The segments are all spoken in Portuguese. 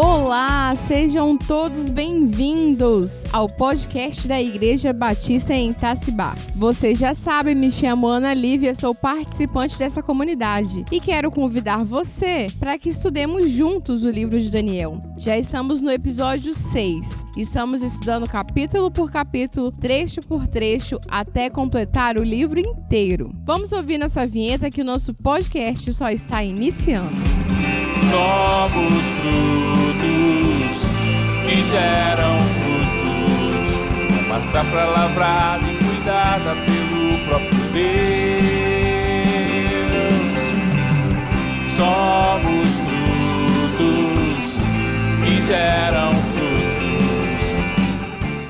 Olá, sejam todos bem-vindos ao podcast da Igreja Batista em Itacibá. Você já sabe, me chamo Ana Lívia, sou participante dessa comunidade e quero convidar você para que estudemos juntos o livro de Daniel. Já estamos no episódio 6. Estamos estudando capítulo por capítulo, trecho por trecho, até completar o livro inteiro. Vamos ouvir nossa vinheta que o nosso podcast só está iniciando. Somos frutos que geram frutos, uma safra lavrada e cuidada pelo próprio Deus. Somos frutos que geram frutos.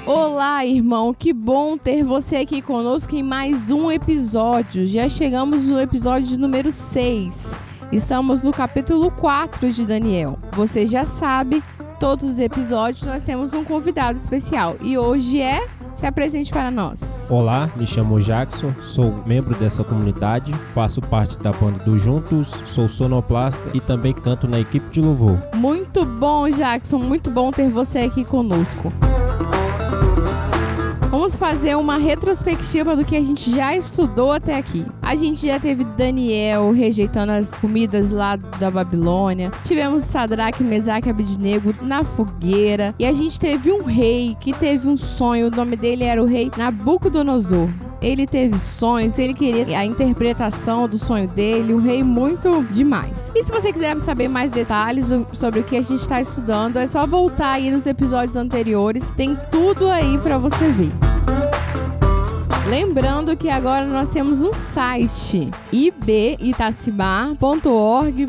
Olá, irmão, que bom ter você aqui conosco em mais um episódio. Já chegamos no episódio número 6. Estamos no capítulo 4 de Daniel. Você já sabe, todos os episódios nós temos um convidado especial e hoje é se apresente para nós. Olá, me chamo Jackson, sou membro dessa comunidade, faço parte da banda do Juntos, sou sonoplasta e também canto na equipe de louvor. Muito bom, Jackson, muito bom ter você aqui conosco. Vamos fazer uma retrospectiva do que a gente já estudou até aqui. A gente já teve Daniel rejeitando as comidas lá da Babilônia. Tivemos Sadraque, Mesaque e Abidnego na fogueira. E a gente teve um rei que teve um sonho. O nome dele era o rei Nabucodonosor. Ele teve sonhos, ele queria a interpretação do sonho dele, um rei muito demais. E se você quiser saber mais detalhes sobre o que a gente está estudando, é só voltar aí nos episódios anteriores, tem tudo aí para você ver. Lembrando que agora nós temos um site ibitacibá.org.br.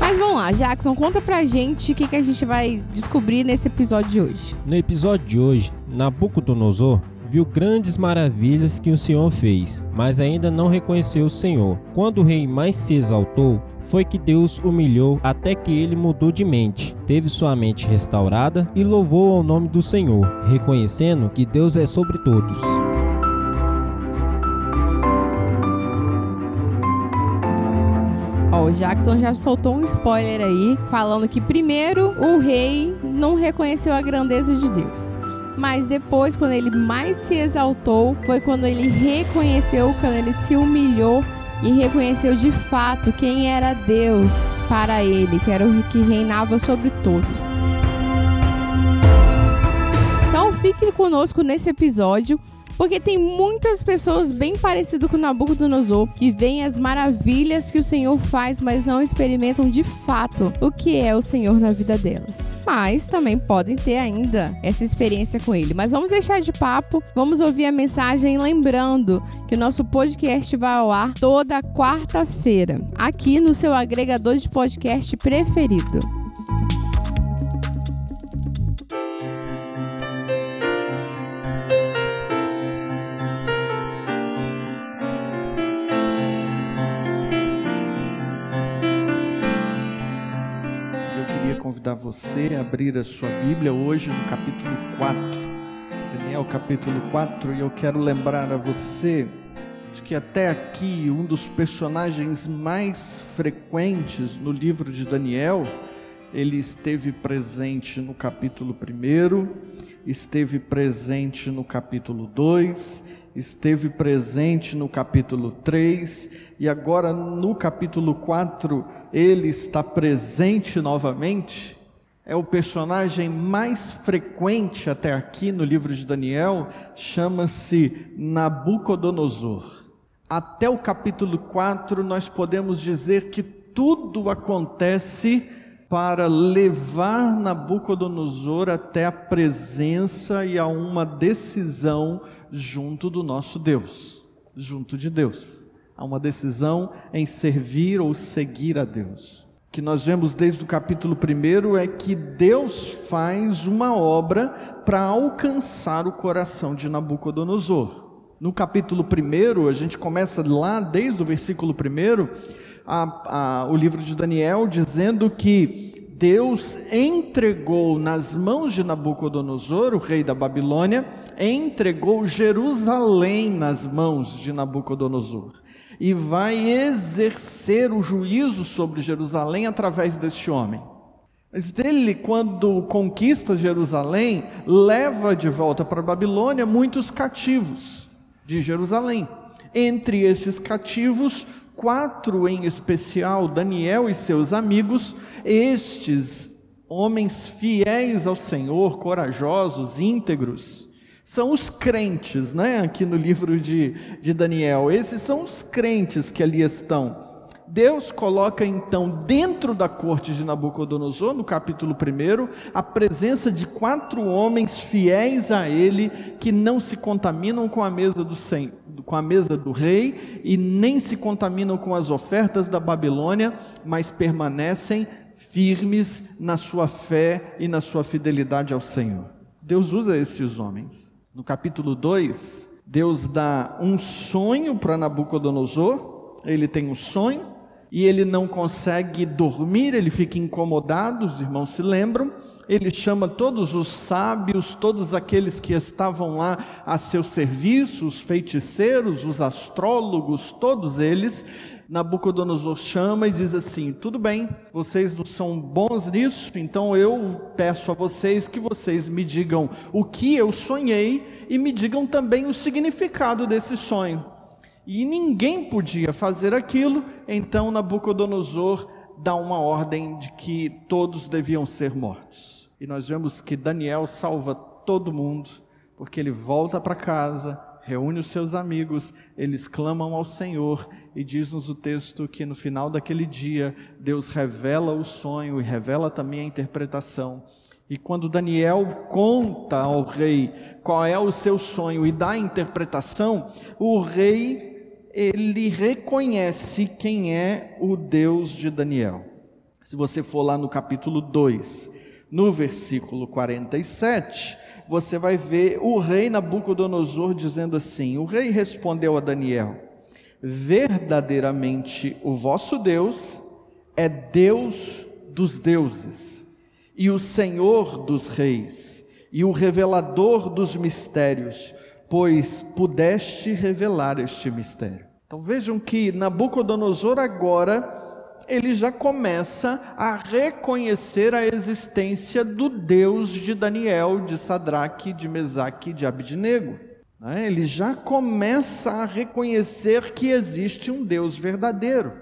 Mas vamos lá, Jackson, conta pra gente o que, que a gente vai descobrir nesse episódio de hoje. No episódio de hoje, Nabucodonosor viu grandes maravilhas que o Senhor fez, mas ainda não reconheceu o Senhor. Quando o rei mais se exaltou, foi que Deus humilhou até que ele mudou de mente, teve sua mente restaurada e louvou ao nome do Senhor, reconhecendo que Deus é sobre todos. o Jackson já soltou um spoiler aí, falando que primeiro o rei não reconheceu a grandeza de Deus. Mas depois, quando ele mais se exaltou, foi quando ele reconheceu, quando ele se humilhou e reconheceu de fato quem era Deus para ele, que era o que reinava sobre todos. Então fique conosco nesse episódio porque tem muitas pessoas bem parecidas com Nabucodonosor que veem as maravilhas que o Senhor faz, mas não experimentam de fato o que é o Senhor na vida delas. Mas também podem ter ainda essa experiência com ele. Mas vamos deixar de papo, vamos ouvir a mensagem lembrando que o nosso podcast vai ao ar toda quarta-feira, aqui no seu agregador de podcast preferido. Você abrir a sua Bíblia hoje no capítulo 4. Daniel, capítulo 4, e eu quero lembrar a você de que até aqui um dos personagens mais frequentes no livro de Daniel, ele esteve presente no capítulo 1, esteve presente no capítulo 2, esteve presente no capítulo 3 e agora no capítulo 4 ele está presente novamente, é o personagem mais frequente até aqui no livro de Daniel, chama-se Nabucodonosor. Até o capítulo 4, nós podemos dizer que tudo acontece para levar Nabucodonosor até a presença e a uma decisão junto do nosso Deus, junto de Deus a uma decisão em servir ou seguir a Deus. Que nós vemos desde o capítulo 1 é que Deus faz uma obra para alcançar o coração de Nabucodonosor. No capítulo 1, a gente começa lá desde o versículo 1, a, a, o livro de Daniel, dizendo que Deus entregou nas mãos de Nabucodonosor, o rei da Babilônia, entregou Jerusalém nas mãos de Nabucodonosor. E vai exercer o juízo sobre Jerusalém através deste homem. Mas ele, quando conquista Jerusalém, leva de volta para Babilônia muitos cativos de Jerusalém. Entre esses cativos, quatro em especial, Daniel e seus amigos, estes homens fiéis ao Senhor, corajosos, íntegros, são os crentes, né? Aqui no livro de, de Daniel. Esses são os crentes que ali estão. Deus coloca então dentro da corte de Nabucodonosor, no capítulo 1, a presença de quatro homens fiéis a ele, que não se contaminam com a mesa do, com a mesa do rei e nem se contaminam com as ofertas da Babilônia, mas permanecem firmes na sua fé e na sua fidelidade ao Senhor. Deus usa esses homens. No capítulo 2, Deus dá um sonho para Nabucodonosor. Ele tem um sonho e ele não consegue dormir, ele fica incomodado, os irmãos se lembram. Ele chama todos os sábios, todos aqueles que estavam lá a seu serviço, os feiticeiros, os astrólogos, todos eles, Nabucodonosor chama e diz assim: Tudo bem, vocês não são bons nisso, então eu peço a vocês que vocês me digam o que eu sonhei e me digam também o significado desse sonho. E ninguém podia fazer aquilo, então Nabucodonosor dá uma ordem de que todos deviam ser mortos. E nós vemos que Daniel salva todo mundo, porque ele volta para casa, reúne os seus amigos, eles clamam ao Senhor e diz-nos o texto que no final daquele dia Deus revela o sonho e revela também a interpretação. E quando Daniel conta ao rei qual é o seu sonho e dá a interpretação, o rei ele reconhece quem é o Deus de Daniel. Se você for lá no capítulo 2, no versículo 47, você vai ver o rei Nabucodonosor dizendo assim: O rei respondeu a Daniel: Verdadeiramente o vosso Deus é Deus dos deuses, e o Senhor dos reis, e o revelador dos mistérios, pois pudeste revelar este mistério. Então vejam que Nabucodonosor agora ele já começa a reconhecer a existência do Deus de Daniel, de Sadraque, de Mesaque, de Abidnego. Né? Ele já começa a reconhecer que existe um Deus verdadeiro.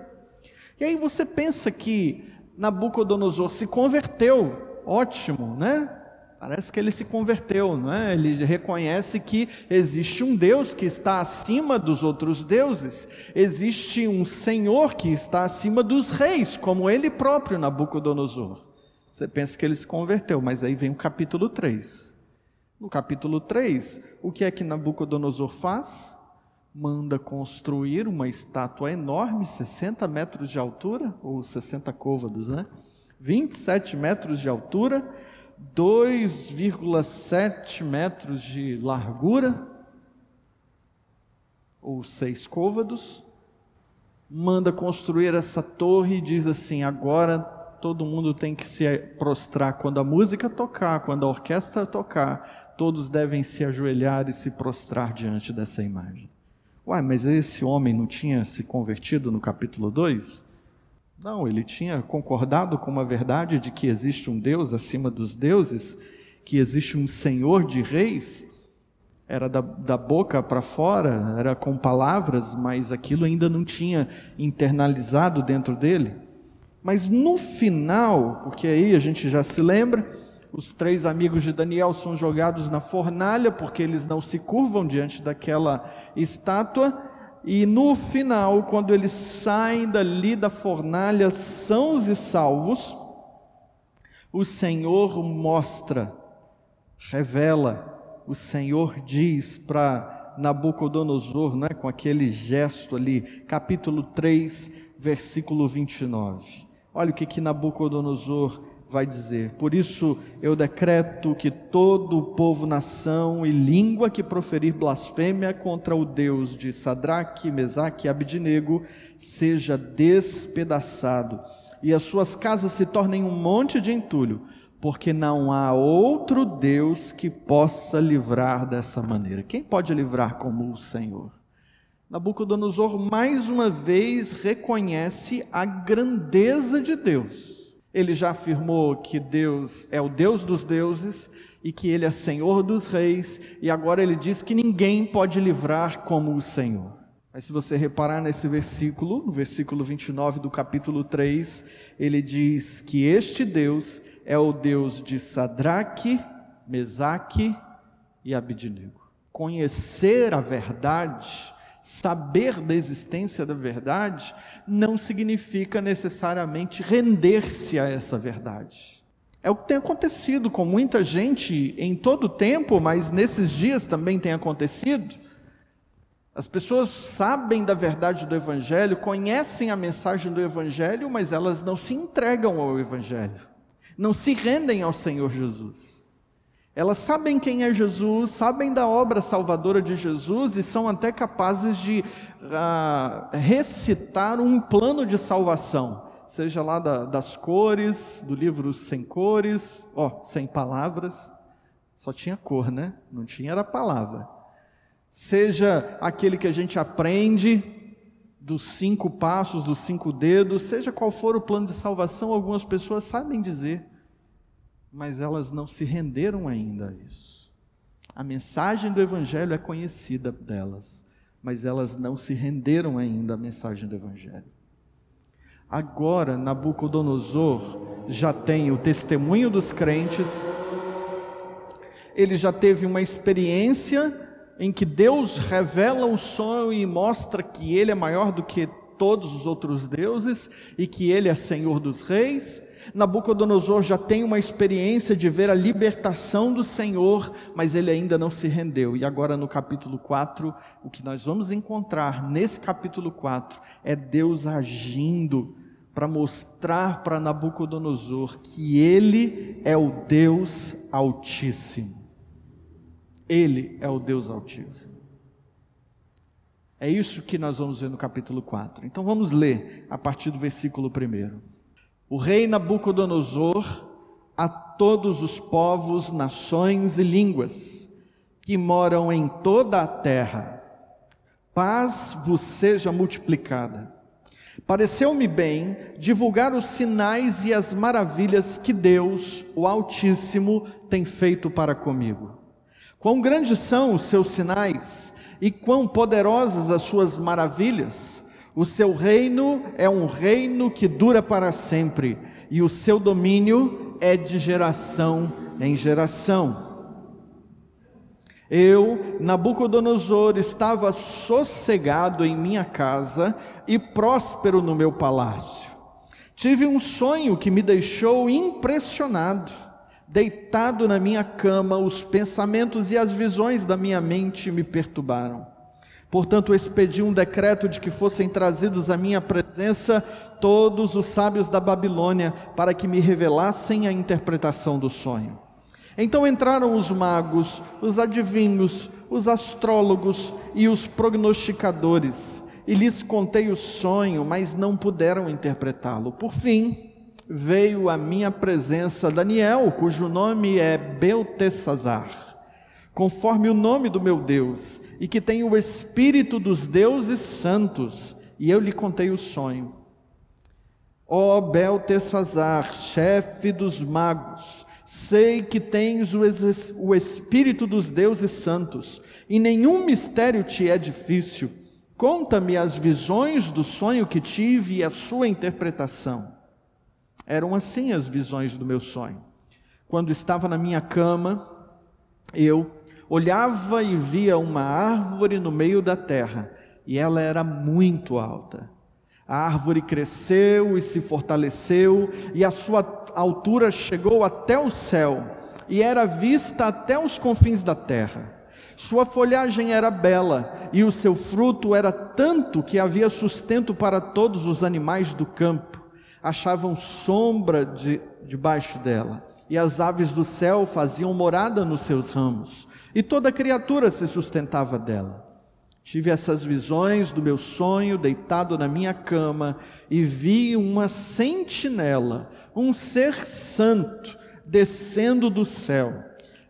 E aí você pensa que Nabucodonosor se converteu, ótimo, né? Parece que ele se converteu, não é? Ele reconhece que existe um Deus que está acima dos outros deuses, existe um Senhor que está acima dos reis, como ele próprio, Nabucodonosor. Você pensa que ele se converteu, mas aí vem o capítulo 3. No capítulo 3, o que é que Nabucodonosor faz? Manda construir uma estátua enorme, 60 metros de altura, ou 60 côvados, né? 27 metros de altura 2,7 metros de largura, ou seis côvados, manda construir essa torre e diz assim: agora todo mundo tem que se prostrar quando a música tocar, quando a orquestra tocar, todos devem se ajoelhar e se prostrar diante dessa imagem. Uai, mas esse homem não tinha se convertido no capítulo 2? Não, ele tinha concordado com uma verdade de que existe um Deus acima dos deuses, que existe um Senhor de reis. Era da, da boca para fora, era com palavras, mas aquilo ainda não tinha internalizado dentro dele. Mas no final, porque aí a gente já se lembra, os três amigos de Daniel são jogados na fornalha, porque eles não se curvam diante daquela estátua, e no final, quando eles saem dali da fornalha sãos e salvos, o Senhor mostra, revela, o Senhor diz para Nabucodonosor, né, com aquele gesto ali, capítulo 3, versículo 29. Olha o que, que Nabucodonosor vai dizer: Por isso eu decreto que todo povo, nação e língua que proferir blasfêmia contra o Deus de Sadraque, Mesaque e Abidnego seja despedaçado, e as suas casas se tornem um monte de entulho, porque não há outro Deus que possa livrar dessa maneira. Quem pode livrar como o Senhor? Nabucodonosor mais uma vez reconhece a grandeza de Deus. Ele já afirmou que Deus é o Deus dos deuses e que ele é Senhor dos reis, e agora ele diz que ninguém pode livrar como o Senhor. Mas se você reparar nesse versículo, no versículo 29 do capítulo 3, ele diz que este Deus é o Deus de Sadraque, Mesaque e Abidnego. Conhecer a verdade, saber da existência da verdade, não significa necessariamente render-se a essa verdade. É o que tem acontecido com muita gente em todo o tempo, mas nesses dias também tem acontecido. As pessoas sabem da verdade do Evangelho, conhecem a mensagem do Evangelho, mas elas não se entregam ao Evangelho, não se rendem ao Senhor Jesus. Elas sabem quem é Jesus, sabem da obra salvadora de Jesus e são até capazes de uh, recitar um plano de salvação, seja lá da, das cores, do livro sem cores, ó, sem palavras, só tinha cor, né? Não tinha era palavra seja aquele que a gente aprende dos cinco passos, dos cinco dedos, seja qual for o plano de salvação, algumas pessoas sabem dizer, mas elas não se renderam ainda a isso. A mensagem do Evangelho é conhecida delas, mas elas não se renderam ainda à mensagem do Evangelho. Agora, Nabucodonosor já tem o testemunho dos crentes, ele já teve uma experiência em que Deus revela um sonho e mostra que Ele é maior do que todos os outros deuses e que Ele é Senhor dos reis. Nabucodonosor já tem uma experiência de ver a libertação do Senhor, mas ele ainda não se rendeu. E agora no capítulo 4, o que nós vamos encontrar nesse capítulo 4 é Deus agindo para mostrar para Nabucodonosor que ele é o Deus Altíssimo. Ele é o Deus Altíssimo. É isso que nós vamos ver no capítulo 4. Então vamos ler a partir do versículo 1. O rei Nabucodonosor a todos os povos, nações e línguas que moram em toda a terra, paz vos seja multiplicada. Pareceu-me bem divulgar os sinais e as maravilhas que Deus, o Altíssimo, tem feito para comigo. Quão grandes são os seus sinais e quão poderosas as suas maravilhas. O seu reino é um reino que dura para sempre, e o seu domínio é de geração em geração. Eu, Nabucodonosor, estava sossegado em minha casa e próspero no meu palácio. Tive um sonho que me deixou impressionado Deitado na minha cama, os pensamentos e as visões da minha mente me perturbaram. Portanto, expedi um decreto de que fossem trazidos à minha presença todos os sábios da Babilônia para que me revelassem a interpretação do sonho. Então entraram os magos, os adivinhos, os astrólogos e os prognosticadores, e lhes contei o sonho, mas não puderam interpretá-lo. Por fim, veio à minha presença Daniel, cujo nome é Beltesazar, conforme o nome do meu Deus, e que tem o espírito dos deuses santos, e eu lhe contei o sonho. Ó Beltesazar, chefe dos magos, sei que tens o espírito dos deuses santos, e nenhum mistério te é difícil. Conta-me as visões do sonho que tive e a sua interpretação. Eram assim as visões do meu sonho. Quando estava na minha cama, eu olhava e via uma árvore no meio da terra, e ela era muito alta. A árvore cresceu e se fortaleceu, e a sua altura chegou até o céu, e era vista até os confins da terra. Sua folhagem era bela, e o seu fruto era tanto que havia sustento para todos os animais do campo achavam sombra de, debaixo dela, e as aves do céu faziam morada nos seus ramos, e toda criatura se sustentava dela. Tive essas visões do meu sonho, deitado na minha cama, e vi uma sentinela, um ser santo, descendo do céu.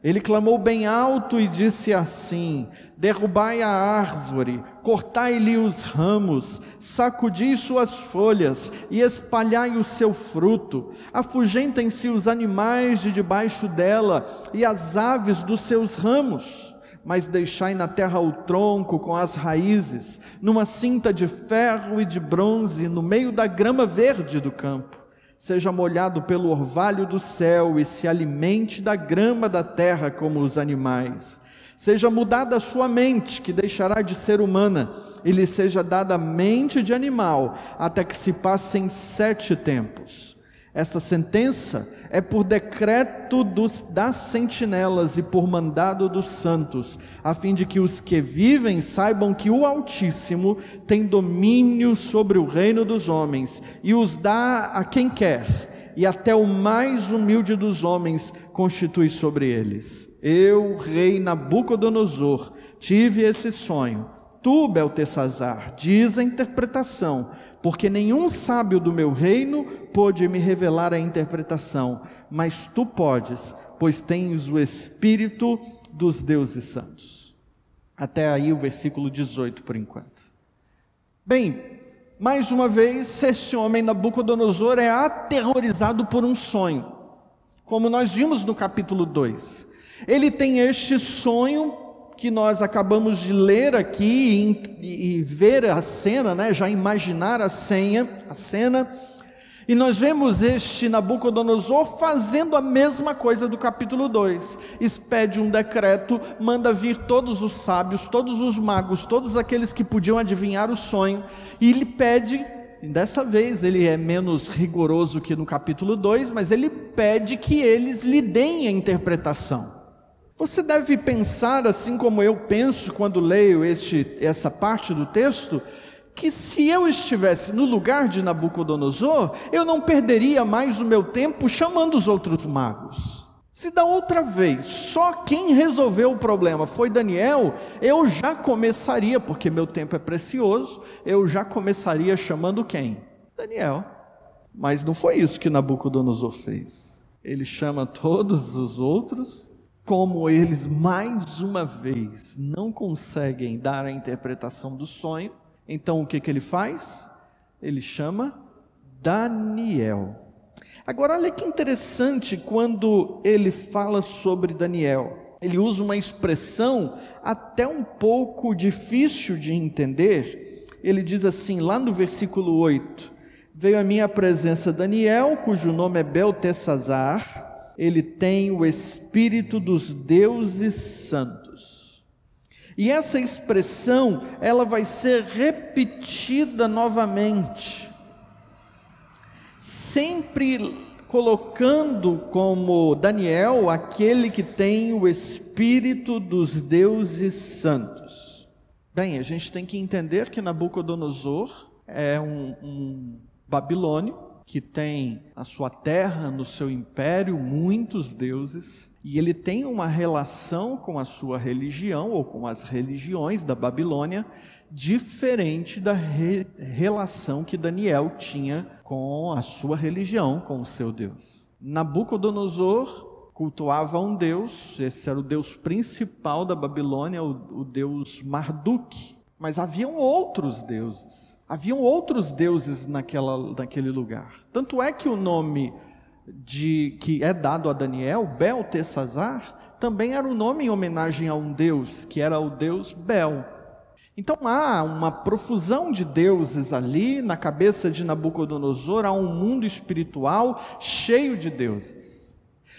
Ele clamou bem alto e disse assim: Derrubai a árvore, cortai-lhe os ramos, sacudi suas folhas e espalhai o seu fruto. Afugentem-se os animais de debaixo dela e as aves dos seus ramos. Mas deixai na terra o tronco com as raízes, numa cinta de ferro e de bronze, no meio da grama verde do campo seja molhado pelo orvalho do céu e se alimente da grama da terra como os animais. Seja mudada a sua mente, que deixará de ser humana, e lhe seja dada a mente de animal, até que se passem sete tempos. Esta sentença é por decreto dos, das sentinelas e por mandado dos santos, a fim de que os que vivem saibam que o Altíssimo tem domínio sobre o reino dos homens e os dá a quem quer, e até o mais humilde dos homens constitui sobre eles. Eu, rei Nabucodonosor, tive esse sonho. Tu, Beltesazar, diz a interpretação porque nenhum sábio do meu reino pôde me revelar a interpretação, mas tu podes, pois tens o espírito dos deuses santos. Até aí o versículo 18 por enquanto. Bem, mais uma vez, este homem Nabucodonosor é aterrorizado por um sonho, como nós vimos no capítulo 2. Ele tem este sonho que nós acabamos de ler aqui e, e, ver a cena, né, já imaginar a senha, a cena, e nós vemos este Nabucodonosor fazendo a mesma coisa do capítulo 2. Expede um decreto, manda vir todos os sábios, todos os magos, todos aqueles que podiam adivinhar o sonho, e lhe pede Dessa vez ele é menos rigoroso que no capítulo 2, mas ele pede que eles lhe deem a interpretação. Você deve pensar, assim como eu penso quando leio este, essa parte do texto, que se eu estivesse no lugar de Nabucodonosor, eu não perderia mais o meu tempo chamando os outros magos. Se da outra vez só quem resolveu o problema foi Daniel, eu já começaria, porque meu tempo é precioso, eu já começaria chamando quem? Daniel. Mas não foi isso que Nabucodonosor fez. Ele chama todos os outros como eles mais uma vez não conseguem dar a interpretação do sonho, então o que, que ele faz? Ele chama Daniel. Agora, olha que interessante quando ele fala sobre Daniel. Ele usa uma expressão até um pouco difícil de entender. Ele diz assim, lá no versículo 8: Veio a minha presença Daniel, cujo nome é Beltesazar, ele tem o espírito dos deuses santos. E essa expressão, ela vai ser repetida novamente. Sempre colocando como Daniel aquele que tem o espírito dos deuses santos. Bem, a gente tem que entender que Nabucodonosor é um, um babilônio que tem a sua terra, no seu império, muitos deuses, e ele tem uma relação com a sua religião ou com as religiões da Babilônia diferente da re relação que Daniel tinha com a sua religião, com o seu Deus. Nabucodonosor cultuava um deus, esse era o deus principal da Babilônia, o, o deus Marduk, mas haviam outros deuses. Haviam outros deuses naquela, naquele lugar. Tanto é que o nome de, que é dado a Daniel, Beltesazar, também era um nome em homenagem a um deus, que era o deus Bel. Então há uma profusão de deuses ali na cabeça de Nabucodonosor, há um mundo espiritual cheio de deuses.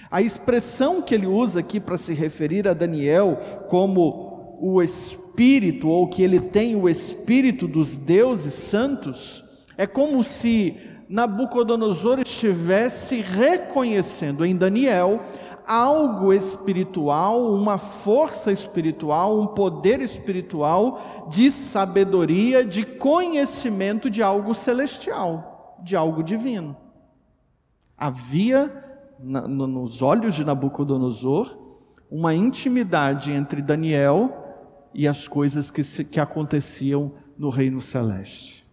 A expressão que ele usa aqui para se referir a Daniel como o Espírito, espírito, ou que ele tem o espírito dos deuses santos, é como se Nabucodonosor estivesse reconhecendo em Daniel algo espiritual, uma força espiritual, um poder espiritual de sabedoria, de conhecimento de algo celestial, de algo divino. Havia nos olhos de Nabucodonosor uma intimidade entre Daniel e as coisas que, se, que aconteciam no reino celeste.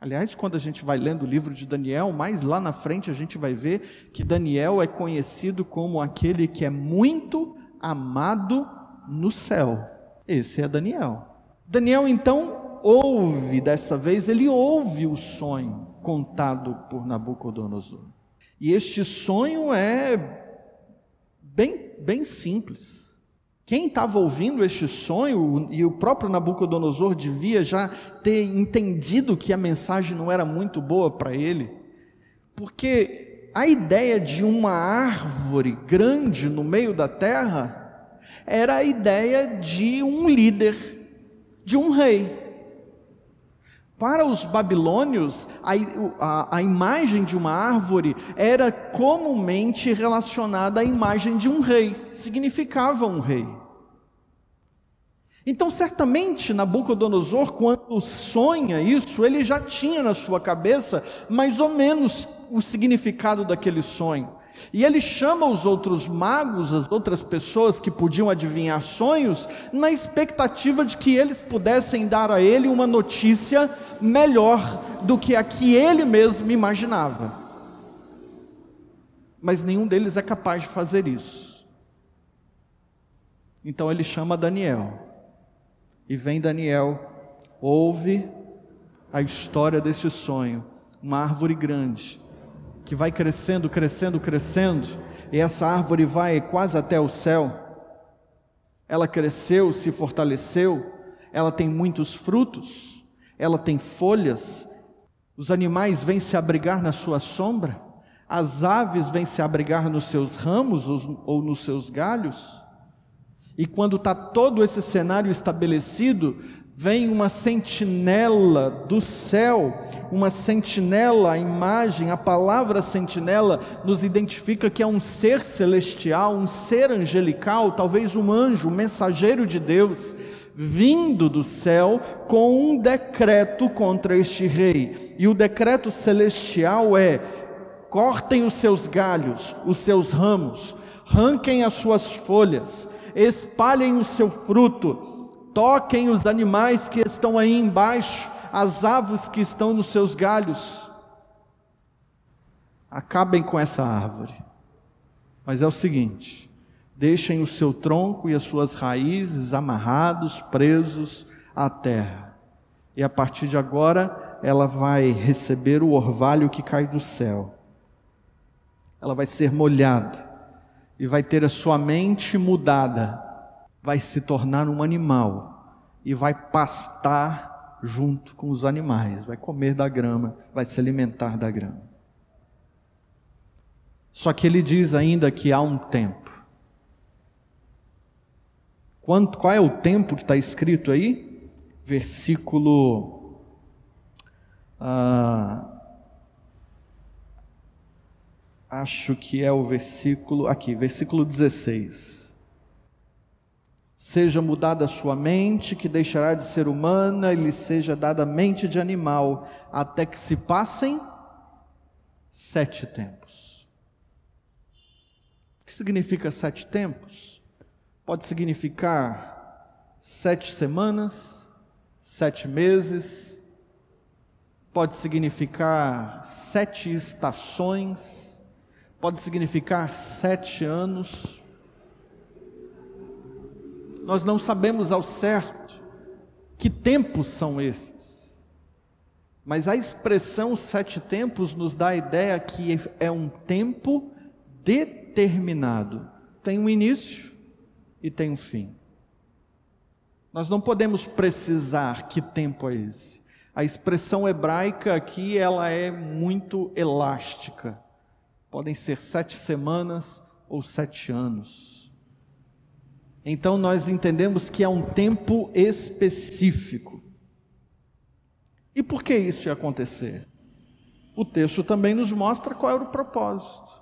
Aliás, quando a gente vai lendo o livro de Daniel, mais lá na frente a gente vai ver que Daniel é conhecido como aquele que é muito amado no céu. Esse é Daniel. Daniel então ouve, dessa vez, ele ouve o sonho contado por Nabucodonosor. E este sonho é bem, bem simples. Quem estava ouvindo este sonho, e o próprio Nabucodonosor devia já ter entendido que a mensagem não era muito boa para ele, porque a ideia de uma árvore grande no meio da terra era a ideia de um líder, de um rei. Para os babilônios, a, a, a, imagem de uma árvore era comumente relacionada à imagem de um rei, significava um rei. Então, certamente, Nabucodonosor, quando sonha isso, ele já tinha na sua cabeça mais ou menos o significado daquele sonho. E ele chama os outros magos, as outras pessoas que podiam adivinhar sonhos, na expectativa de que eles pudessem dar a ele uma notícia melhor do que a que ele mesmo imaginava. Mas nenhum deles é capaz de fazer isso. Então ele chama Daniel. E vem Daniel, ouve a história desse sonho, uma árvore grande que vai crescendo, crescendo, crescendo, e essa árvore vai quase até o céu. Ela cresceu, se fortaleceu, ela tem muitos frutos, ela tem folhas, os animais vêm se abrigar na sua sombra, as aves vêm se abrigar nos seus ramos ou nos seus galhos. E quando está todo esse cenário estabelecido, vem uma sentinela do céu, uma sentinela, a imagem, a palavra sentinela nos identifica que é um ser celestial, um ser angelical, talvez um anjo, um mensageiro de Deus, vindo do céu com um decreto contra este rei. E o decreto celestial é: cortem os seus galhos, os seus ramos, ranquem as suas folhas, espalhem o seu fruto, toquem os animais que estão aí embaixo, as aves que estão nos seus galhos. Acabem com essa árvore. Mas é o seguinte: deixem o seu tronco e as suas raízes amarrados, presos à terra. E a partir de agora, ela vai receber o orvalho que cai do céu. Ela vai ser molhada e vai ter a sua mente mudada vai se tornar um animal e vai pastar junto com os animais, vai comer da grama, vai se alimentar da grama. Só que ele diz ainda que há um tempo. Quanto, qual é o tempo que está escrito aí? Versículo. Ah, acho que é o versículo. Aqui, versículo 16. Seja mudada a sua mente, que deixará de ser humana e lhe seja dada mente de animal, até que se passem sete tempos. O que significa sete tempos? Pode significar sete semanas, sete meses, pode significar sete estações, pode significar sete anos nós não sabemos ao certo que tempos são esses. Mas a expressão sete tempos nos dá a ideia que é um tempo determinado. Tem um início e tem um fim. Nós não podemos precisar que tempo é esse. A expressão hebraica aqui ela é muito elástica. Podem ser sete semanas ou sete anos. Então nós entendemos que é um tempo específico. E por que isso ia acontecer? O texto também nos mostra qual era o propósito.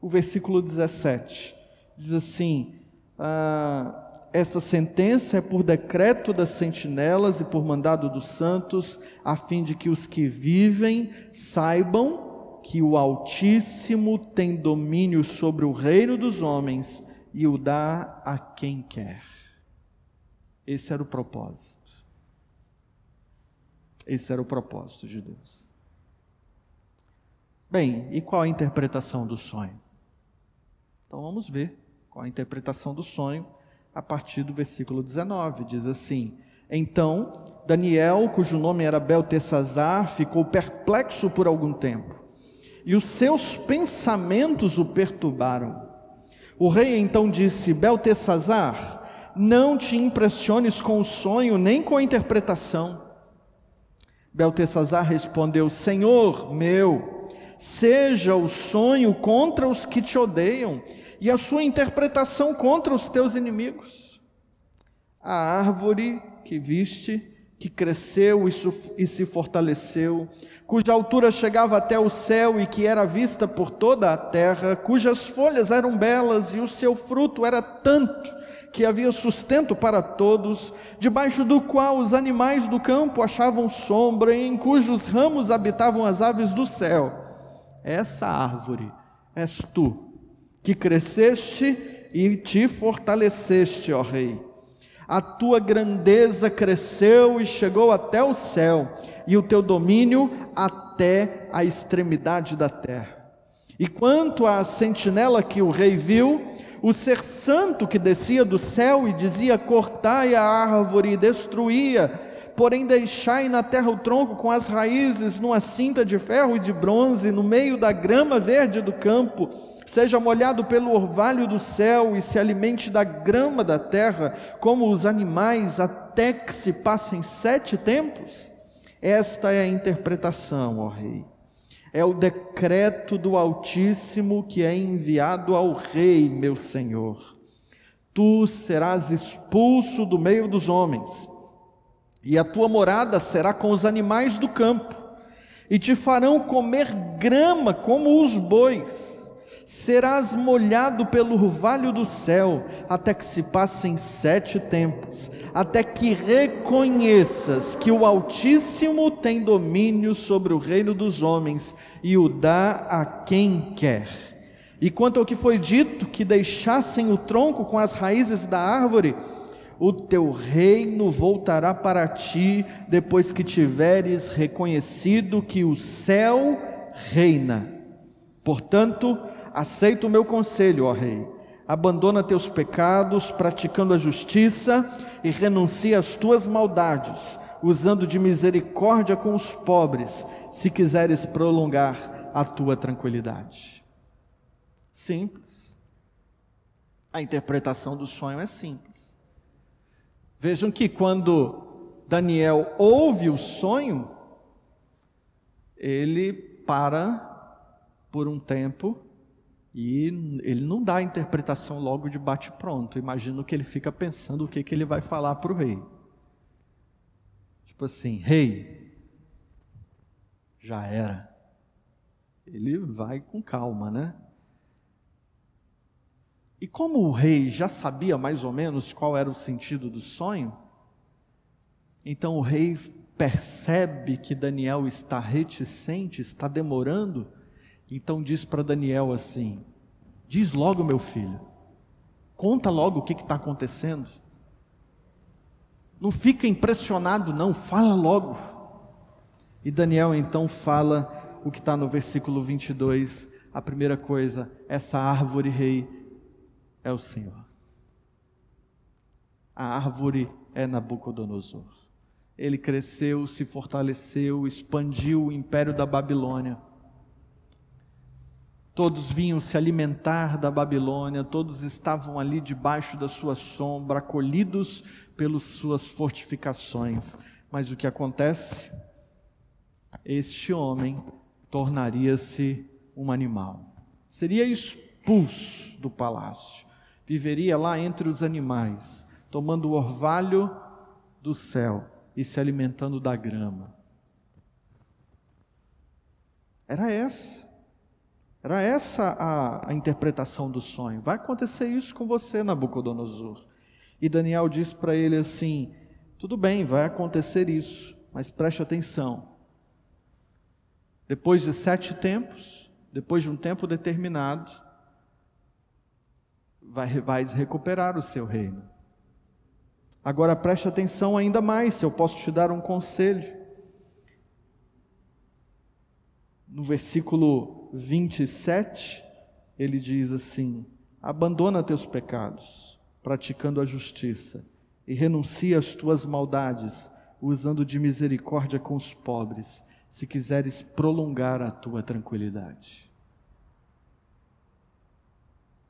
O versículo 17 diz assim: ah, Esta sentença é por decreto das sentinelas e por mandado dos santos, a fim de que os que vivem saibam que o Altíssimo tem domínio sobre o reino dos homens e o dá a quem quer. Esse era o propósito. Esse era o propósito de Deus. Bem, e qual a interpretação do sonho? Então vamos ver com a interpretação do sonho a partir do versículo 19. Diz assim: Então Daniel, cujo nome era Beltesazar, ficou perplexo por algum tempo, e os seus pensamentos o perturbaram. O rei então disse: Beltesazar, não te impressiones com o sonho nem com a interpretação. Beltesazar respondeu: Senhor meu, seja o sonho contra os que te odeiam e a sua interpretação contra os teus inimigos. A árvore que viste, que cresceu e se fortaleceu, cuja altura chegava até o céu e que era vista por toda a terra, cujas folhas eram belas e o seu fruto era tanto que havia sustento para todos, debaixo do qual os animais do campo achavam sombra e em cujos ramos habitavam as aves do céu. Essa árvore és tu que cresceste e te fortaleceste, ó Rei. A tua grandeza cresceu e chegou até o céu, e o teu domínio até a extremidade da terra. E quanto à sentinela que o rei viu, o ser santo que descia do céu e dizia: Cortai a árvore e destruía, porém deixai na terra o tronco com as raízes numa cinta de ferro e de bronze, no meio da grama verde do campo seja molhado pelo orvalho do céu e se alimente da grama da terra, como os animais, até que se passem sete tempos? Esta é a interpretação, ó Rei. É o decreto do Altíssimo que é enviado ao Rei, meu Senhor. Tu serás expulso do meio dos homens, e a tua morada será com os animais do campo, e te farão comer grama como os bois serás molhado pelo orvalho do céu, até que se passem sete tempos, até que reconheças que o Altíssimo tem domínio sobre o reino dos homens e o dá a quem quer. E quanto ao que foi dito, que deixassem o tronco com as raízes da árvore, o teu reino voltará para ti depois que tiveres reconhecido que o céu reina. Portanto, Aceita o meu conselho, ó Rei. Abandona teus pecados, praticando a justiça, e renuncia às tuas maldades, usando de misericórdia com os pobres, se quiseres prolongar a tua tranquilidade. Simples. A interpretação do sonho é simples. Vejam que quando Daniel ouve o sonho, ele para por um tempo e ele não dá a interpretação logo de bate-pronto. Imagino que ele fica pensando o que, que ele vai falar para o rei. Tipo assim, rei, já era. Ele vai com calma, né? E como o rei já sabia mais ou menos qual era o sentido do sonho, então o rei percebe que Daniel está reticente, está demorando então diz para Daniel assim: Diz logo, meu filho, conta logo o que está acontecendo. Não fica impressionado, não, fala logo. E Daniel então fala o que está no versículo 22. A primeira coisa, essa árvore rei é o Senhor. A árvore é Nabucodonosor. Ele cresceu, se fortaleceu, expandiu o império da Babilônia Todos vinham se alimentar da Babilônia, todos estavam ali debaixo da sua sombra, acolhidos pelas suas fortificações. Mas o que acontece? Este homem tornaria-se um animal, seria expulso do palácio, viveria lá entre os animais, tomando o orvalho do céu e se alimentando da grama. Era essa era essa a, a, interpretação do sonho. Vai acontecer isso com você, Nabucodonosor. E Daniel diz para ele assim: tudo bem, vai acontecer isso, mas preste atenção. Depois de sete tempos, depois de um tempo determinado, vai, vais recuperar o seu reino. Agora preste atenção ainda mais, se eu posso te dar um conselho. No versículo 27, ele diz assim: abandona teus pecados, praticando a justiça, e renuncia às tuas maldades, usando de misericórdia com os pobres, se quiseres prolongar a tua tranquilidade.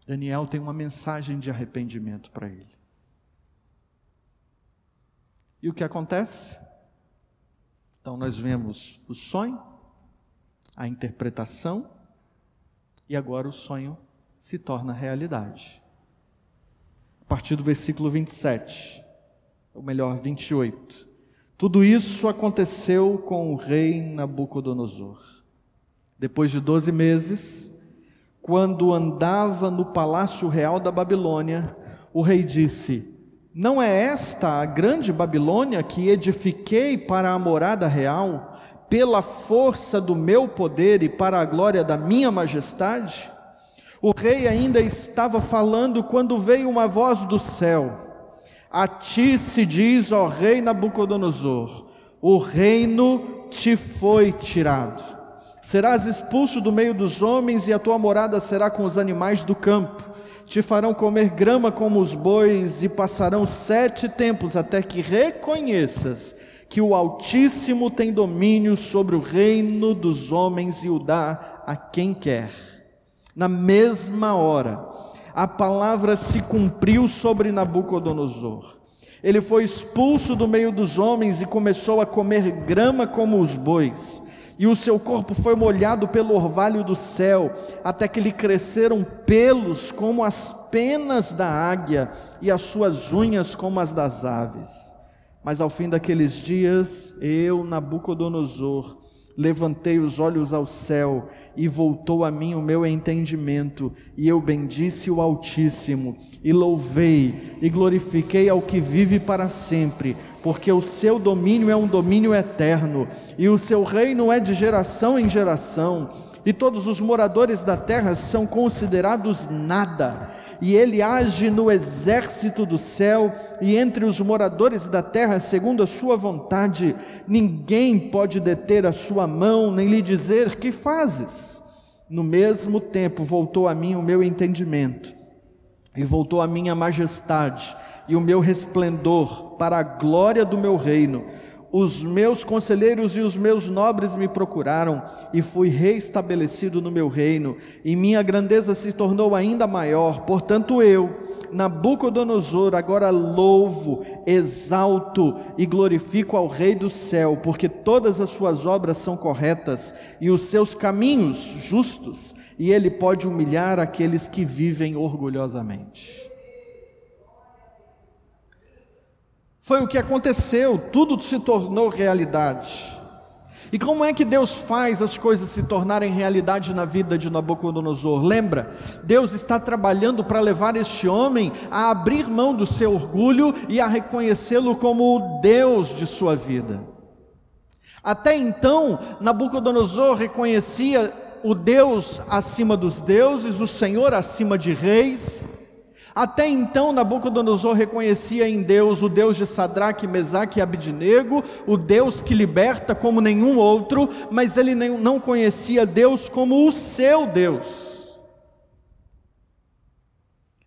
Daniel tem uma mensagem de arrependimento para ele. E o que acontece? Então, nós vemos o sonho, a interpretação, e agora o sonho se torna realidade. A partir do versículo 27, ou melhor, 28. Tudo isso aconteceu com o rei Nabucodonosor. Depois de doze meses, quando andava no palácio real da Babilônia, o rei disse: Não é esta a grande Babilônia que edifiquei para a morada real, pela força do meu poder e para a glória da minha majestade? O rei ainda estava falando quando veio uma voz do céu: A ti se diz, ó rei Nabucodonosor, o reino te foi tirado. Serás expulso do meio dos homens, e a tua morada será com os animais do campo. Te farão comer grama como os bois, e passarão sete tempos até que reconheças que o Altíssimo tem domínio sobre o reino dos homens e o dá a quem quer. Na mesma hora, a palavra se cumpriu sobre Nabucodonosor. Ele foi expulso do meio dos homens e começou a comer grama como os bois. E o seu corpo foi molhado pelo orvalho do céu, até que lhe cresceram pelos como as penas da águia e as suas unhas como as das aves. Mas ao fim daqueles dias, eu, Nabucodonosor, levantei os olhos ao céu e voltou a mim o meu entendimento, e eu bendisse o Altíssimo, e louvei e glorifiquei ao que vive para sempre, porque o seu domínio é um domínio eterno, e o seu reino é de geração em geração, e todos os moradores da terra são considerados nada e ele age no exército do céu e entre os moradores da terra, segundo a sua vontade. Ninguém pode deter a sua mão, nem lhe dizer: Que fazes? No mesmo tempo voltou a mim o meu entendimento, e voltou a minha majestade e o meu resplendor para a glória do meu reino os meus conselheiros e os meus nobres me procuraram, e fui reestabelecido no meu reino, e minha grandeza se tornou ainda maior. Portanto, eu, Nabucodonosor, agora louvo, exalto e glorifico ao Rei do céu, porque todas as suas obras são corretas e os seus caminhos justos, e ele pode humilhar aqueles que vivem orgulhosamente. Foi o que aconteceu, tudo se tornou realidade. E como é que Deus faz as coisas se tornarem realidade na vida de Nabucodonosor? Lembra, Deus está trabalhando para levar este homem a abrir mão do seu orgulho e a reconhecê-lo como o Deus de sua vida. Até então, Nabucodonosor reconhecia o Deus acima dos deuses, o Senhor acima de reis, até então, Nabucodonosor reconhecia em Deus o Deus de Sadraque, Mesaque e Abidnego, o Deus que liberta como nenhum outro, mas ele não conhecia Deus como o seu Deus.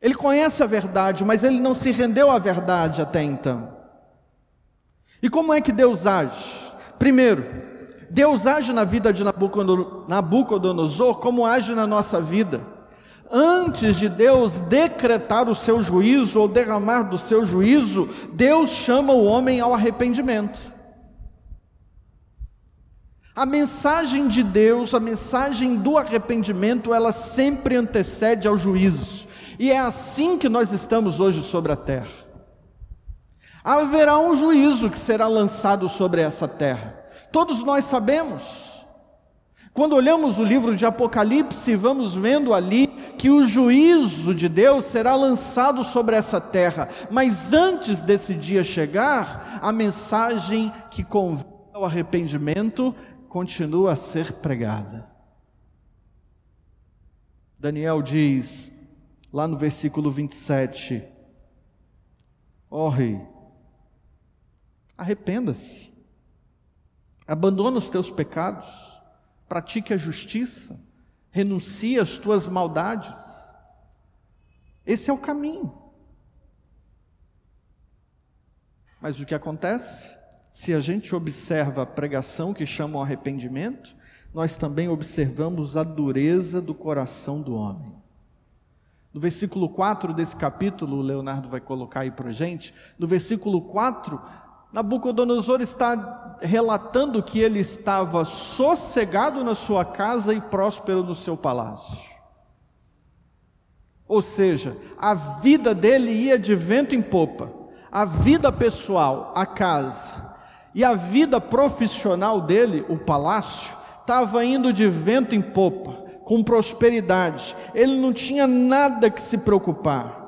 Ele conhece a verdade, mas ele não se rendeu à verdade até então. E como é que Deus age? Primeiro, Deus age na vida de Nabucodonosor como age na nossa vida antes de Deus decretar o seu juízo ou derramar do seu juízo, Deus chama o homem ao arrependimento. A mensagem de Deus, a mensagem do arrependimento, ela sempre antecede ao juízo. E é assim que nós estamos hoje sobre a terra. Haverá um juízo que será lançado sobre essa terra. Todos nós sabemos. Quando olhamos o livro de Apocalipse, vamos vendo ali que o juízo de Deus será lançado sobre essa terra, mas antes desse dia chegar, a mensagem que convida ao arrependimento continua a ser pregada. Daniel diz, lá no versículo 27, ó oh, rei, arrependa-se, abandona os teus pecados, pratique a justiça, renuncie às tuas maldades. Esse é o caminho. Mas o que acontece? Se a gente observa a pregação que chama o arrependimento, nós também observamos a dureza do coração do homem. No versículo 4 desse capítulo, o Leonardo vai colocar aí para gente, no versículo 4, Nabucodonosor está relatando que ele estava sossegado na sua casa e próspero no seu palácio. Ou seja, a vida dele ia de vento em popa, a vida pessoal, a casa, e a vida profissional dele, o palácio, estava indo de vento em popa com prosperidade, ele não tinha nada que se preocupar.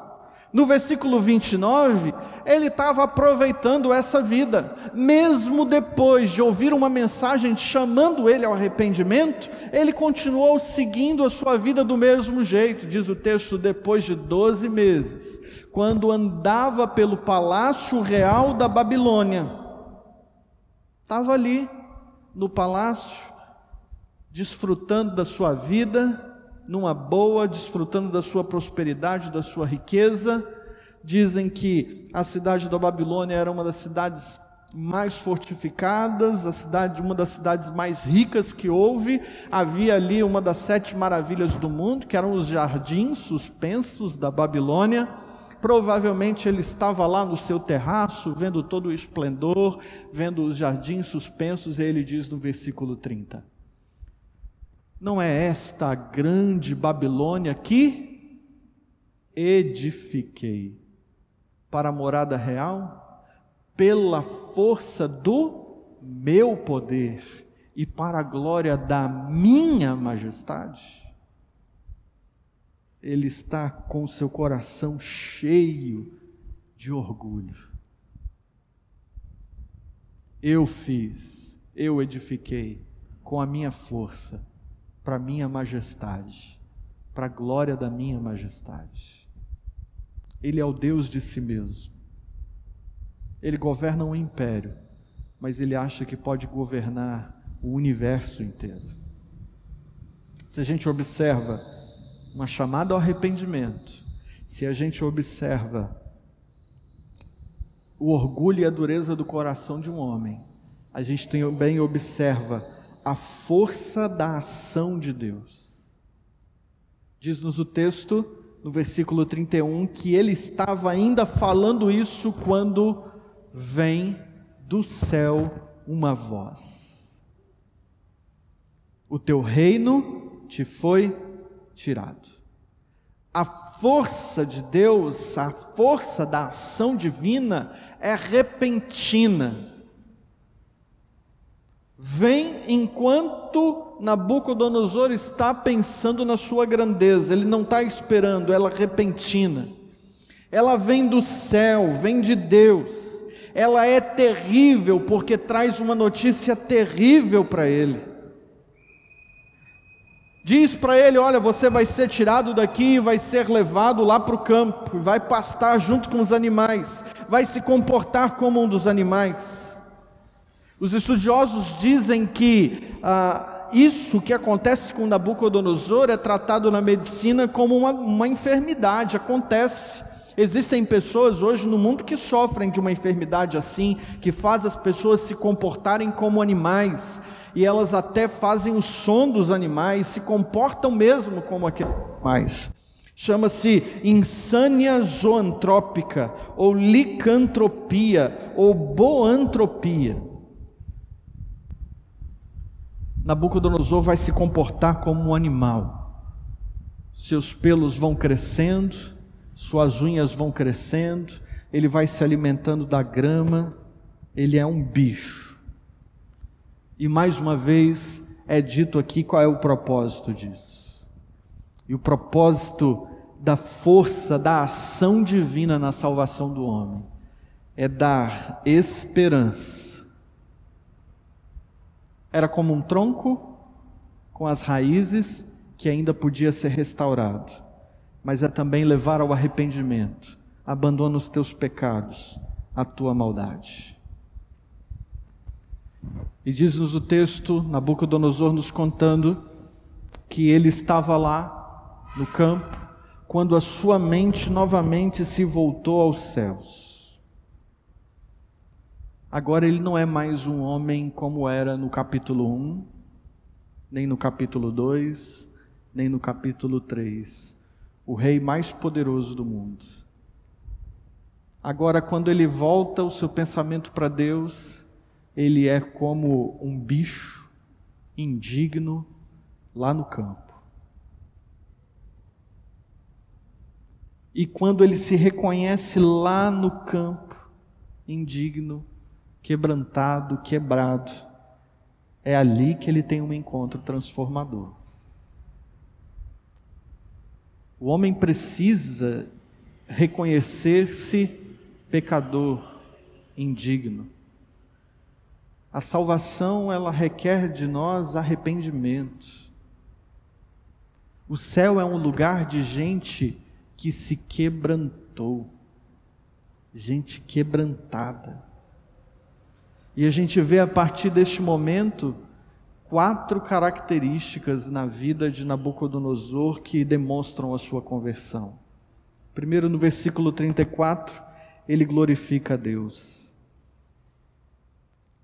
No versículo 29, ele estava aproveitando essa vida, mesmo depois de ouvir uma mensagem chamando ele ao arrependimento, ele continuou seguindo a sua vida do mesmo jeito, diz o texto, depois de 12 meses, quando andava pelo palácio real da Babilônia, estava ali no palácio, desfrutando da sua vida, numa boa, desfrutando da sua prosperidade, da sua riqueza. Dizem que a cidade da Babilônia era uma das cidades mais fortificadas, a cidade, uma das cidades mais ricas que houve. Havia ali uma das sete maravilhas do mundo, que eram os jardins suspensos da Babilônia. Provavelmente ele estava lá no seu terraço, vendo todo o esplendor, vendo os jardins suspensos, e ele diz no versículo 30: não é esta a grande Babilônia que edifiquei para a morada real? Pela força do meu poder e para a glória da minha majestade? Ele está com seu coração cheio de orgulho. Eu fiz, eu edifiquei com a minha força para minha majestade, para a glória da minha majestade. Ele é o Deus de si mesmo. Ele governa um império, mas ele acha que pode governar o universo inteiro. Se a gente observa uma chamada ao arrependimento, se a gente observa o orgulho e a dureza do coração de um homem, a gente também observa a força da ação de Deus. Diz-nos o texto, no versículo 31, que ele estava ainda falando isso quando vem do céu uma voz: O teu reino te foi tirado. A força de Deus, a força da ação divina é repentina vem enquanto Nabucodonosor está pensando na sua grandeza, ele não está esperando, ela é repentina. Ela vem do céu, vem de Deus. Ela é terrível porque traz uma notícia terrível para ele. Diz para ele: Olha, você vai ser tirado daqui e vai ser levado lá para o campo, vai pastar junto com os animais, vai se comportar como um dos animais. Os estudiosos dizem que ah, isso que acontece com Nabucodonosor é tratado na medicina como uma, uma enfermidade, acontece. Existem pessoas hoje no mundo que sofrem de uma enfermidade assim, que faz as pessoas se comportarem como animais, e elas até fazem o som dos animais, se comportam mesmo como aqueles animais. Chama-se insânia zoantrópica, ou licantropia, ou boantropia. Nabucodonosor vai se comportar como um animal. Seus pelos vão crescendo, suas unhas vão crescendo, ele vai se alimentando da grama, ele é um bicho. E mais uma vez é dito aqui qual é o propósito disso. E o propósito da força, da ação divina na salvação do homem é dar esperança era como um tronco com as raízes que ainda podia ser restaurado, mas é também levar ao arrependimento. Abandona os teus pecados, a tua maldade. E diz-nos o texto, Nabucodonosor nos contando, que ele estava lá no campo, quando a sua mente novamente se voltou aos céus. Agora ele não é mais um homem como era no capítulo 1, nem no capítulo 2, nem no capítulo 3. O rei mais poderoso do mundo. Agora, quando ele volta o seu pensamento para Deus, ele é como um bicho indigno lá no campo. E quando ele se reconhece lá no campo, indigno, quebrantado, quebrado, é ali que ele tem um encontro transformador. O homem precisa reconhecer-se pecador, indigno. A salvação, ela requer de nós arrependimento. O céu é um lugar de gente que se quebrantou, gente quebrantada. E a gente vê a partir deste momento quatro características na vida de Nabucodonosor que demonstram a sua conversão. Primeiro, no versículo 34, ele glorifica a Deus.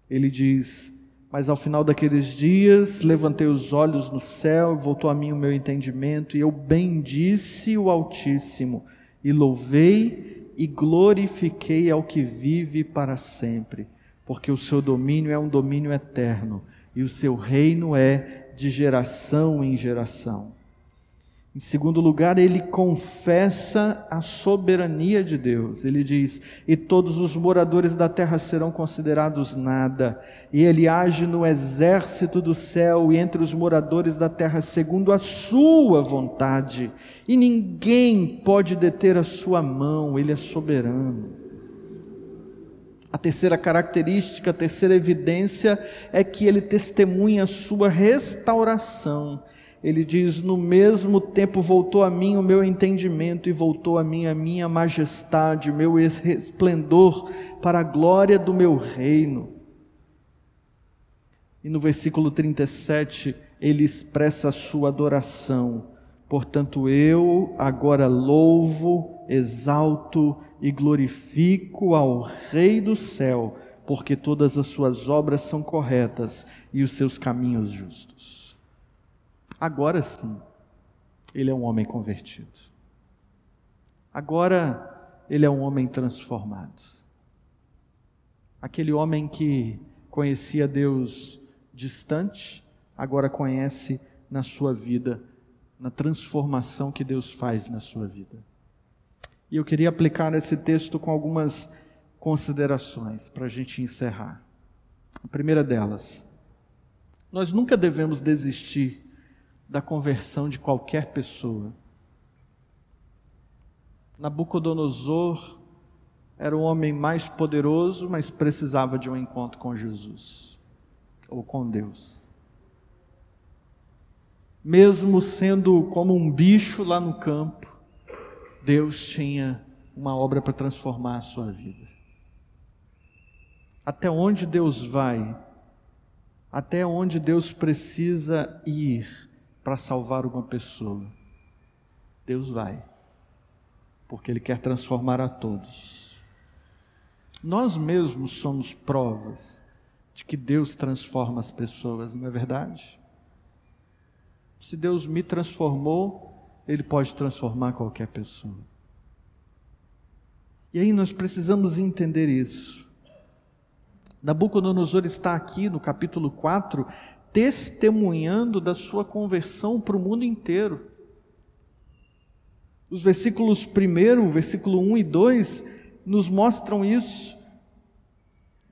Ele diz: mas ao final daqueles dias, levantei os olhos no céu, voltou a mim o meu entendimento, e eu bendisse o Altíssimo, e louvei e glorifiquei ao que vive para sempre, porque o seu domínio é um domínio eterno, e o seu reino é de geração em geração. Em segundo lugar, ele confessa a soberania de Deus. Ele diz: E todos os moradores da terra serão considerados nada. E ele age no exército do céu e entre os moradores da terra segundo a sua vontade. E ninguém pode deter a sua mão, ele é soberano. A terceira característica, a terceira evidência é que ele testemunha a sua restauração ele diz: No mesmo tempo voltou a mim o meu entendimento, e voltou a mim a minha majestade, o meu esplendor, para a glória do meu reino. E no versículo 37, ele expressa a sua adoração. Portanto, eu agora louvo, exalto e glorifico ao Rei do céu, porque todas as suas obras são corretas e os seus caminhos justos. Agora sim, ele é um homem convertido. Agora ele é um homem transformado. Aquele homem que conhecia Deus distante, agora conhece na sua vida, na transformação que Deus faz na sua vida. E eu queria aplicar esse texto com algumas considerações para a gente encerrar. A primeira delas, nós nunca devemos desistir da conversão de qualquer pessoa. Nabucodonosor era o homem mais poderoso, mas precisava de um encontro com Jesus ou com Deus. Mesmo sendo como um bicho lá no campo, Deus tinha uma obra para transformar a sua vida. Até onde Deus vai, até onde Deus precisa ir, para salvar uma pessoa. Deus vai, porque Ele quer transformar a todos. Nós mesmos somos provas de que Deus transforma as pessoas, não é verdade? Se Deus me transformou, Ele pode transformar qualquer pessoa. E aí nós precisamos entender isso. Nabucodonosor está aqui no capítulo 4 testemunhando da sua conversão para o mundo inteiro. Os versículos 1, versículo 1 e 2 nos mostram isso.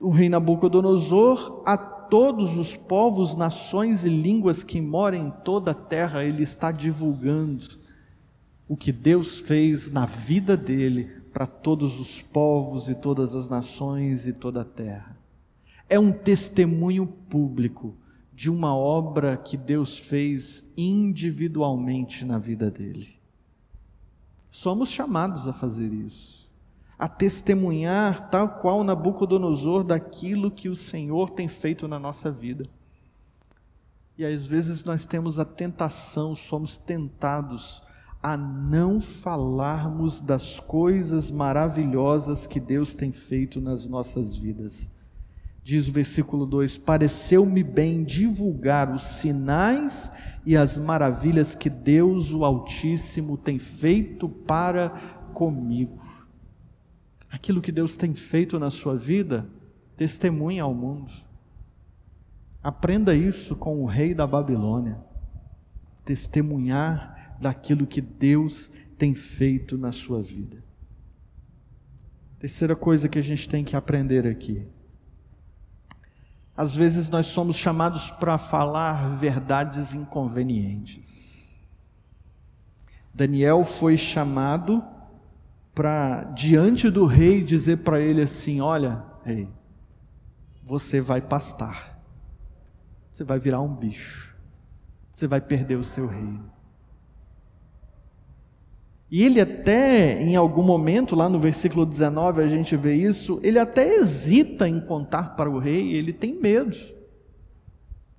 O rei Nabucodonosor, a todos os povos, nações e línguas que moram em toda a terra, ele está divulgando o que Deus fez na vida dele para todos os povos e todas as nações e toda a terra. É um testemunho público de uma obra que Deus fez individualmente na vida dele. Somos chamados a fazer isso, a testemunhar, tal qual Nabucodonosor, daquilo que o Senhor tem feito na nossa vida. E às vezes nós temos a tentação, somos tentados a não falarmos das coisas maravilhosas que Deus tem feito nas nossas vidas. Diz o versículo 2: Pareceu-me bem divulgar os sinais e as maravilhas que Deus, o Altíssimo, tem feito para comigo. Aquilo que Deus tem feito na sua vida, testemunha ao mundo. Aprenda isso com o rei da Babilônia. Testemunhar daquilo que Deus tem feito na sua vida. Terceira coisa que a gente tem que aprender aqui. Às vezes nós somos chamados para falar verdades inconvenientes. Daniel foi chamado para, diante do rei, dizer para ele assim: Olha, rei, você vai pastar você vai virar um bicho. Você vai perder o seu reino. E ele até, em algum momento, lá no versículo 19, a gente vê isso, ele até hesita em contar para o rei, ele tem medo.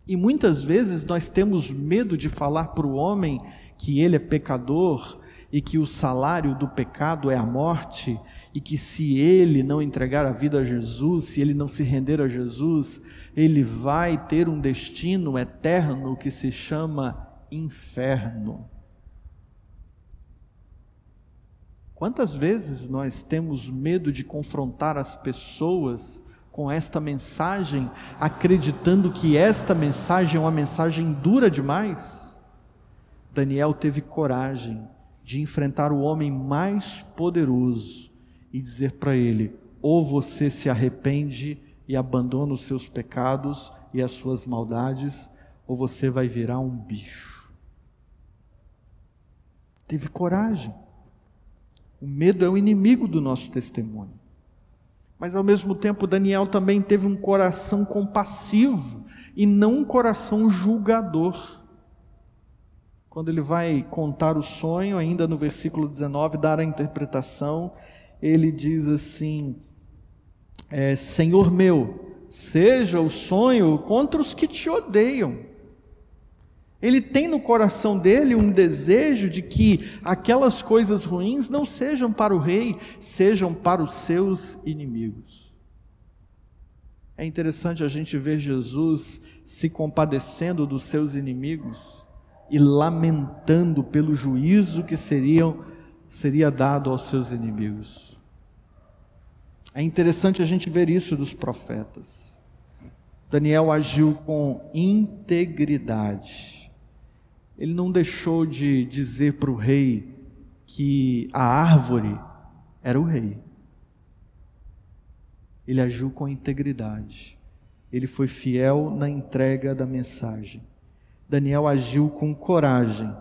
E muitas vezes nós temos medo de falar para o homem que ele é pecador e que o salário do pecado é a morte, e que se ele não entregar a vida a Jesus, se ele não se render a Jesus, ele vai ter um destino eterno que se chama inferno. Quantas vezes nós temos medo de confrontar as pessoas com esta mensagem, acreditando que esta mensagem é uma mensagem dura demais? Daniel teve coragem de enfrentar o homem mais poderoso e dizer para ele: ou você se arrepende e abandona os seus pecados e as suas maldades, ou você vai virar um bicho. Teve coragem. O medo é o inimigo do nosso testemunho. Mas ao mesmo tempo, Daniel também teve um coração compassivo e não um coração julgador. Quando ele vai contar o sonho, ainda no versículo 19, dar a interpretação, ele diz assim: é, Senhor meu, seja o sonho contra os que te odeiam. Ele tem no coração dele um desejo de que aquelas coisas ruins não sejam para o rei, sejam para os seus inimigos. É interessante a gente ver Jesus se compadecendo dos seus inimigos e lamentando pelo juízo que seriam, seria dado aos seus inimigos. É interessante a gente ver isso dos profetas. Daniel agiu com integridade. Ele não deixou de dizer para o rei que a árvore era o rei. Ele agiu com integridade. Ele foi fiel na entrega da mensagem. Daniel agiu com coragem,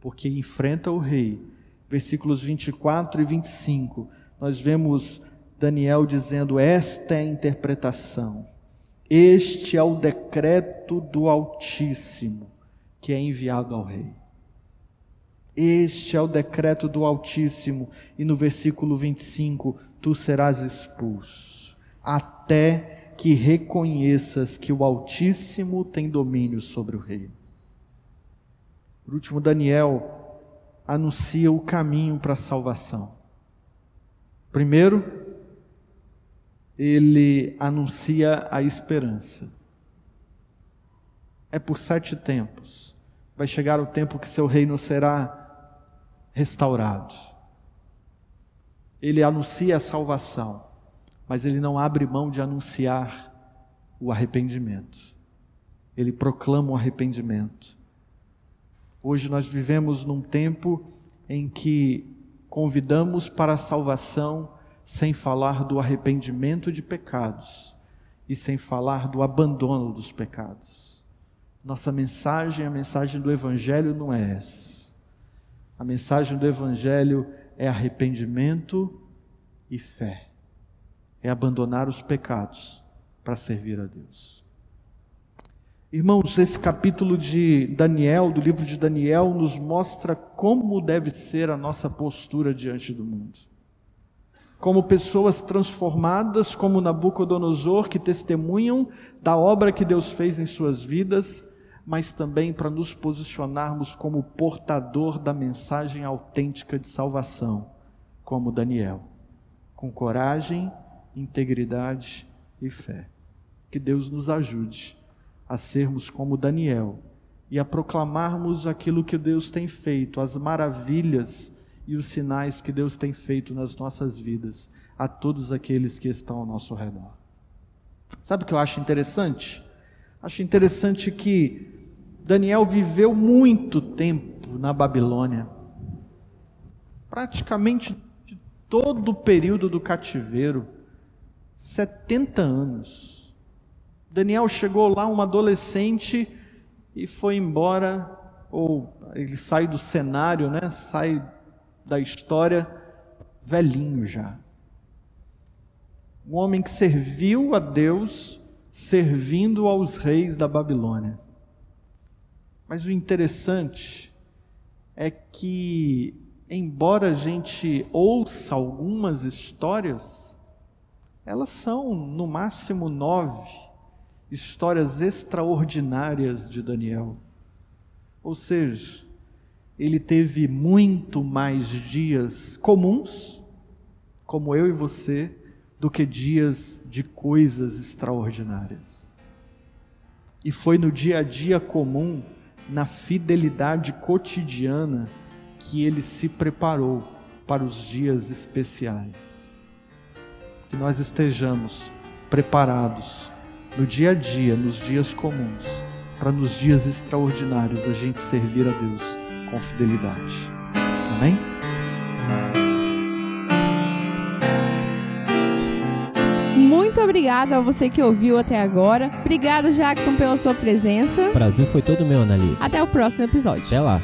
porque enfrenta o rei. Versículos 24 e 25 nós vemos Daniel dizendo: Esta é a interpretação, este é o decreto do Altíssimo que é enviado ao rei. Este é o decreto do Altíssimo, e no versículo 25: Tu serás expulso, até que reconheças que o Altíssimo tem domínio sobre o rei. Por último, Daniel anuncia o caminho para a salvação. Primeiro, ele anuncia a esperança. É por sete tempos. Vai chegar o tempo que seu reino será restaurado. Ele anuncia a salvação, mas ele não abre mão de anunciar o arrependimento. Ele proclama o arrependimento. Hoje nós vivemos num tempo em que convidamos para a salvação sem falar do arrependimento de pecados e sem falar do abandono dos pecados. Nossa mensagem, a mensagem do Evangelho não é essa. A mensagem do Evangelho é arrependimento e fé. É abandonar os pecados para servir a Deus. Irmãos, esse capítulo de Daniel, do livro de Daniel, nos mostra como deve ser a nossa postura diante do mundo. Como pessoas transformadas, como Nabucodonosor, que testemunham da obra que Deus fez em suas vidas, mas também para nos posicionarmos como portador da mensagem autêntica de salvação, como Daniel, com coragem, integridade e fé. Que Deus nos ajude a sermos como Daniel e a proclamarmos aquilo que Deus tem feito, as maravilhas e os sinais que Deus tem feito nas nossas vidas, a todos aqueles que estão ao nosso redor. Sabe o que eu acho interessante? Acho interessante que Daniel viveu muito tempo na Babilônia, praticamente todo o período do cativeiro 70 anos. Daniel chegou lá, um adolescente, e foi embora, ou ele sai do cenário, né? sai da história velhinho já. Um homem que serviu a Deus, servindo aos reis da Babilônia. Mas o interessante é que, embora a gente ouça algumas histórias, elas são no máximo nove histórias extraordinárias de Daniel. Ou seja, ele teve muito mais dias comuns, como eu e você, do que dias de coisas extraordinárias. E foi no dia a dia comum, na fidelidade cotidiana, que ele se preparou para os dias especiais. Que nós estejamos preparados no dia a dia, nos dias comuns, para nos dias extraordinários a gente servir a Deus com fidelidade. Amém? Muito obrigada a você que ouviu até agora. Obrigado, Jackson, pela sua presença. Prazer foi todo meu, Anali. Até o próximo episódio. Até lá.